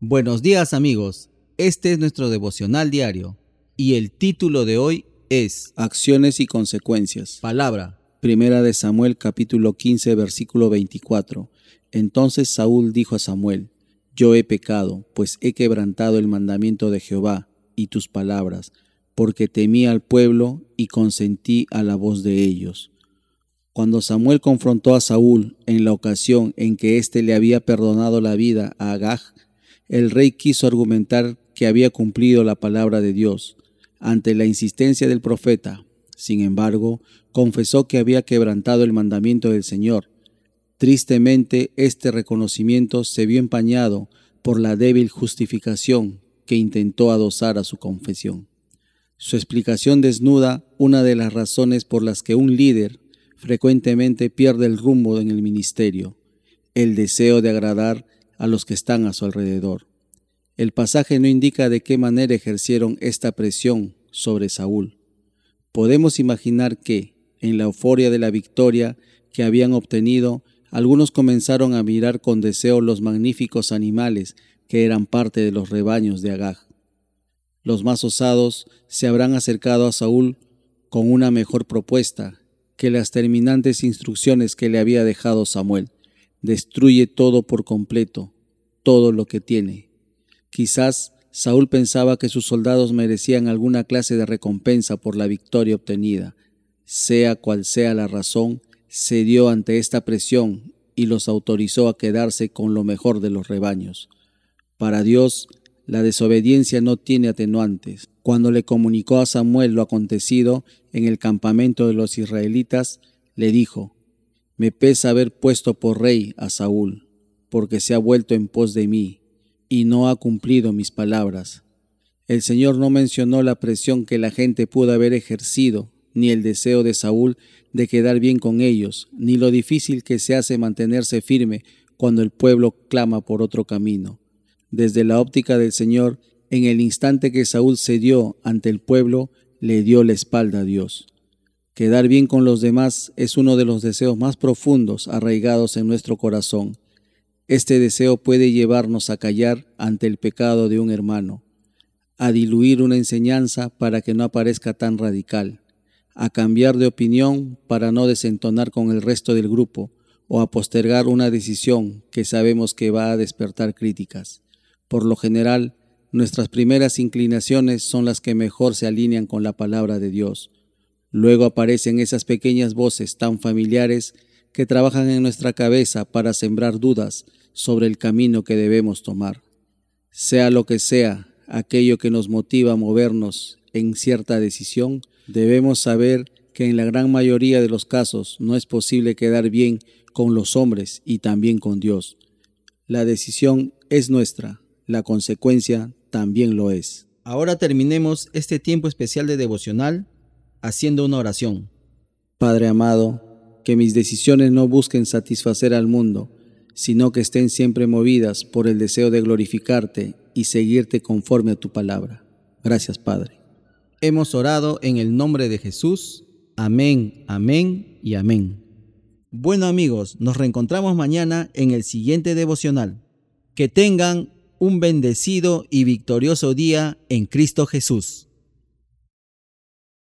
Buenos días amigos, este es nuestro devocional diario y el título de hoy es Acciones y consecuencias. Palabra. Primera de Samuel capítulo 15 versículo 24. Entonces Saúl dijo a Samuel, Yo he pecado, pues he quebrantado el mandamiento de Jehová y tus palabras, porque temí al pueblo y consentí a la voz de ellos. Cuando Samuel confrontó a Saúl en la ocasión en que éste le había perdonado la vida a Agag, el rey quiso argumentar que había cumplido la palabra de Dios. Ante la insistencia del profeta, sin embargo, confesó que había quebrantado el mandamiento del Señor. Tristemente, este reconocimiento se vio empañado por la débil justificación que intentó adosar a su confesión. Su explicación desnuda una de las razones por las que un líder frecuentemente pierde el rumbo en el ministerio, el deseo de agradar a los que están a su alrededor. El pasaje no indica de qué manera ejercieron esta presión sobre Saúl. Podemos imaginar que, en la euforia de la victoria que habían obtenido, algunos comenzaron a mirar con deseo los magníficos animales que eran parte de los rebaños de Agag. Los más osados se habrán acercado a Saúl con una mejor propuesta que las terminantes instrucciones que le había dejado Samuel. Destruye todo por completo, todo lo que tiene. Quizás Saúl pensaba que sus soldados merecían alguna clase de recompensa por la victoria obtenida. Sea cual sea la razón, cedió ante esta presión y los autorizó a quedarse con lo mejor de los rebaños. Para Dios, la desobediencia no tiene atenuantes. Cuando le comunicó a Samuel lo acontecido en el campamento de los israelitas, le dijo, Me pesa haber puesto por rey a Saúl, porque se ha vuelto en pos de mí, y no ha cumplido mis palabras. El Señor no mencionó la presión que la gente pudo haber ejercido, ni el deseo de Saúl de quedar bien con ellos, ni lo difícil que se hace mantenerse firme cuando el pueblo clama por otro camino. Desde la óptica del Señor, en el instante que Saúl cedió ante el pueblo, le dio la espalda a Dios. Quedar bien con los demás es uno de los deseos más profundos arraigados en nuestro corazón. Este deseo puede llevarnos a callar ante el pecado de un hermano, a diluir una enseñanza para que no aparezca tan radical, a cambiar de opinión para no desentonar con el resto del grupo, o a postergar una decisión que sabemos que va a despertar críticas. Por lo general, nuestras primeras inclinaciones son las que mejor se alinean con la palabra de Dios. Luego aparecen esas pequeñas voces tan familiares que trabajan en nuestra cabeza para sembrar dudas sobre el camino que debemos tomar. Sea lo que sea aquello que nos motiva a movernos en cierta decisión, debemos saber que en la gran mayoría de los casos no es posible quedar bien con los hombres y también con Dios. La decisión es nuestra, la consecuencia también lo es. Ahora terminemos este tiempo especial de devocional haciendo una oración. Padre amado, que mis decisiones no busquen satisfacer al mundo, sino que estén siempre movidas por el deseo de glorificarte y seguirte conforme a tu palabra. Gracias, Padre. Hemos orado en el nombre de Jesús. Amén, amén y amén. Bueno amigos, nos reencontramos mañana en el siguiente devocional. Que tengan un bendecido y victorioso día en Cristo Jesús.